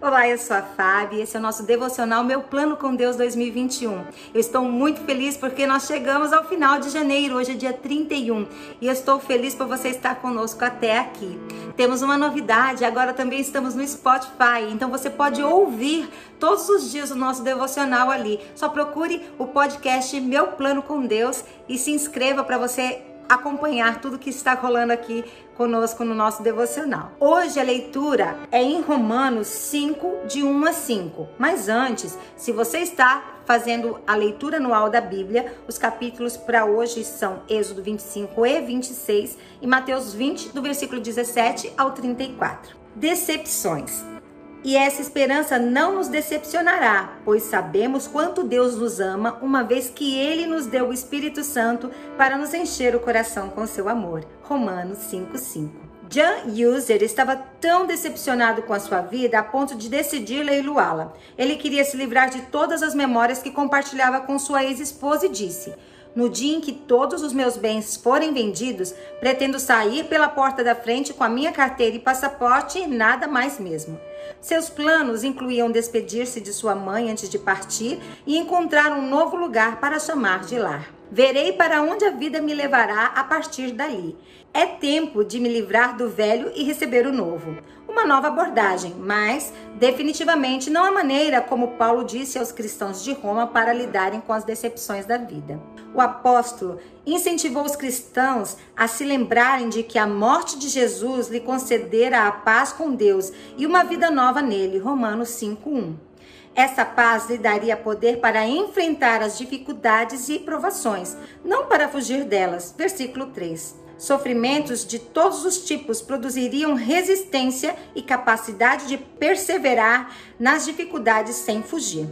Olá, eu sou a Fábio, esse é o nosso devocional Meu Plano com Deus 2021. Eu estou muito feliz porque nós chegamos ao final de janeiro, hoje é dia 31, e eu estou feliz por você estar conosco até aqui. Temos uma novidade, agora também estamos no Spotify, então você pode ouvir todos os dias o nosso devocional ali. Só procure o podcast Meu Plano com Deus e se inscreva para você acompanhar tudo que está rolando aqui conosco no nosso devocional. Hoje a leitura é em Romanos 5, de 1 a 5. Mas antes, se você está fazendo a leitura anual da Bíblia, os capítulos para hoje são Êxodo 25 e 26 e Mateus 20, do versículo 17 ao 34. Decepções. E essa esperança não nos decepcionará, pois sabemos quanto Deus nos ama, uma vez que Ele nos deu o Espírito Santo para nos encher o coração com seu amor. Romanos 5,5. John User estava tão decepcionado com a sua vida a ponto de decidir leiloá-la. Ele queria se livrar de todas as memórias que compartilhava com sua ex-esposa e disse: no dia em que todos os meus bens forem vendidos, pretendo sair pela porta da frente com a minha carteira e passaporte e nada mais mesmo. Seus planos incluíam despedir-se de sua mãe antes de partir e encontrar um novo lugar para chamar de lar. Verei para onde a vida me levará a partir dali. É tempo de me livrar do velho e receber o novo. Uma nova abordagem, mas definitivamente não a maneira como Paulo disse aos cristãos de Roma para lidarem com as decepções da vida. O apóstolo incentivou os cristãos a se lembrarem de que a morte de Jesus lhe concedera a paz com Deus e uma vida nova nele. Romanos 5:1. Essa paz lhe daria poder para enfrentar as dificuldades e provações, não para fugir delas. Versículo 3. Sofrimentos de todos os tipos produziriam resistência e capacidade de perseverar nas dificuldades sem fugir.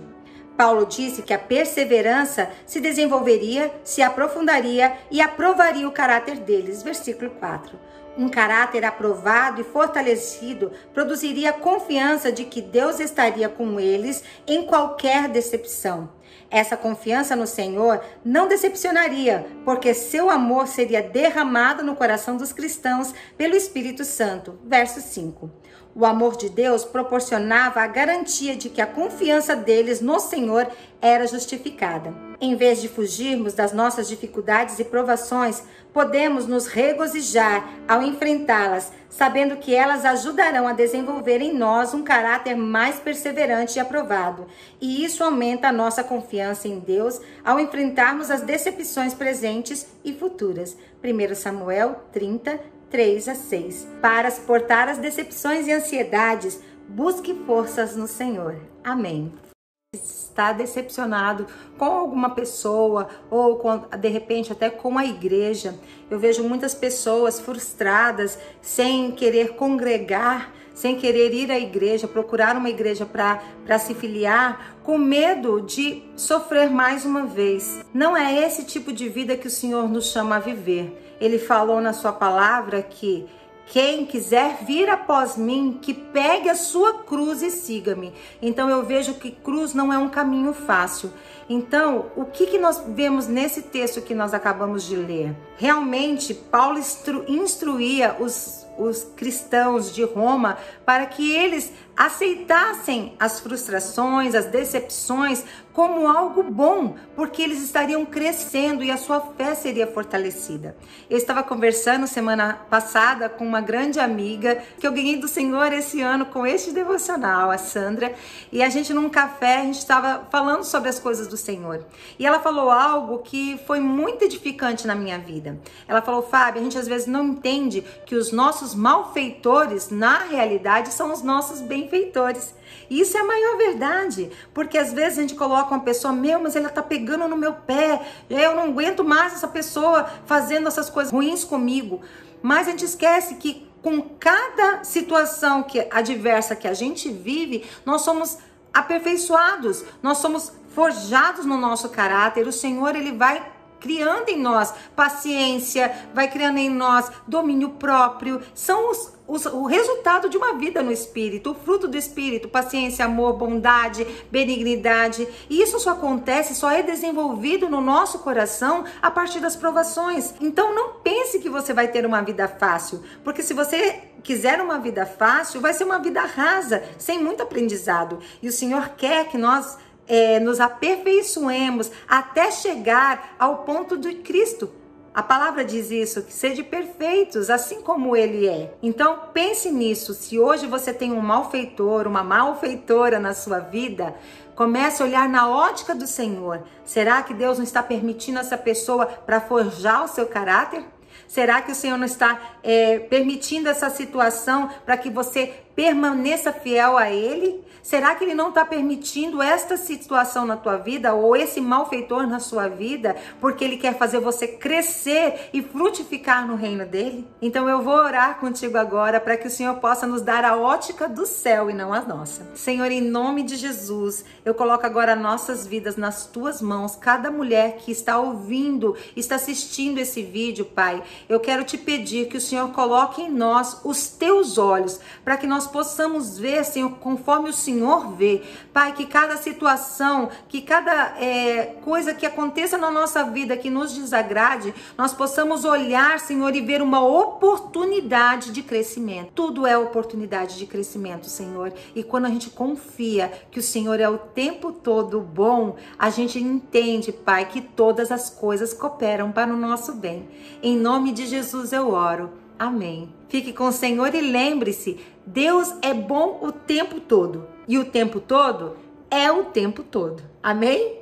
Paulo disse que a perseverança se desenvolveria, se aprofundaria e aprovaria o caráter deles. Versículo 4. Um caráter aprovado e fortalecido produziria confiança de que Deus estaria com eles em qualquer decepção. Essa confiança no Senhor não decepcionaria, porque seu amor seria derramado no coração dos cristãos pelo Espírito Santo. Verso 5. O amor de Deus proporcionava a garantia de que a confiança deles no Senhor era justificada. Em vez de fugirmos das nossas dificuldades e provações, podemos nos regozijar ao enfrentá-las, sabendo que elas ajudarão a desenvolver em nós um caráter mais perseverante e aprovado. E isso aumenta a nossa confiança em Deus ao enfrentarmos as decepções presentes e futuras. 1 Samuel 30, 3 a 6. Para suportar as decepções e ansiedades, busque forças no Senhor. Amém. Está decepcionado com alguma pessoa ou com, de repente até com a igreja. Eu vejo muitas pessoas frustradas, sem querer congregar, sem querer ir à igreja, procurar uma igreja para se filiar, com medo de sofrer mais uma vez. Não é esse tipo de vida que o Senhor nos chama a viver. Ele falou na sua palavra que quem quiser vir após mim, que pegue a sua cruz e siga-me. Então eu vejo que cruz não é um caminho fácil. Então, o que, que nós vemos nesse texto que nós acabamos de ler? Realmente, Paulo instru instruía os os cristãos de Roma para que eles aceitassem as frustrações, as decepções como algo bom, porque eles estariam crescendo e a sua fé seria fortalecida. Eu estava conversando semana passada com uma grande amiga que eu ganhei do Senhor esse ano com este devocional, a Sandra, e a gente num café, a gente estava falando sobre as coisas do Senhor. E ela falou algo que foi muito edificante na minha vida. Ela falou: "Fábio, a gente às vezes não entende que os nossos malfeitores, na realidade, são os nossos benfeitores. E isso é a maior verdade, porque às vezes a gente coloca uma pessoa, meu, mas ela tá pegando no meu pé, eu não aguento mais essa pessoa fazendo essas coisas ruins comigo. Mas a gente esquece que com cada situação que adversa que a gente vive, nós somos aperfeiçoados, nós somos forjados no nosso caráter. O Senhor ele vai criando em nós paciência, vai criando em nós domínio próprio. São os, os, o resultado de uma vida no Espírito, o fruto do Espírito, paciência, amor, bondade, benignidade. E isso só acontece, só é desenvolvido no nosso coração a partir das provações. Então não pense que você vai ter uma vida fácil, porque se você quiser uma vida fácil, vai ser uma vida rasa, sem muito aprendizado. E o Senhor quer que nós é, nos aperfeiçoemos até chegar ao ponto de Cristo. A palavra diz isso, que sede perfeitos, assim como ele é. Então pense nisso. Se hoje você tem um malfeitor, uma malfeitora na sua vida, comece a olhar na ótica do Senhor. Será que Deus não está permitindo essa pessoa para forjar o seu caráter? Será que o Senhor não está é, permitindo essa situação para que você permaneça fiel a Ele? Será que Ele não está permitindo esta situação na tua vida ou esse malfeitor na sua vida porque Ele quer fazer você crescer e frutificar no reino dele? Então eu vou orar contigo agora para que o Senhor possa nos dar a ótica do céu e não a nossa. Senhor, em nome de Jesus, eu coloco agora nossas vidas nas tuas mãos. Cada mulher que está ouvindo, está assistindo esse vídeo, Pai, eu quero te pedir que o Senhor coloque em nós os teus olhos para que nós possamos ver, Senhor, conforme o Senhor vê. Pai, que cada situação, que cada é, coisa que aconteça na nossa vida que nos desagrade, nós possamos olhar, Senhor, e ver uma oportunidade de crescimento. Tudo é oportunidade de crescimento, Senhor. E quando a gente confia que o Senhor é o tempo todo bom, a gente entende, Pai, que todas as coisas cooperam para o nosso bem. Em nome de Jesus eu oro. Amém. Fique com o Senhor e lembre-se: Deus é bom o tempo todo. E o tempo todo é o tempo todo. Amém?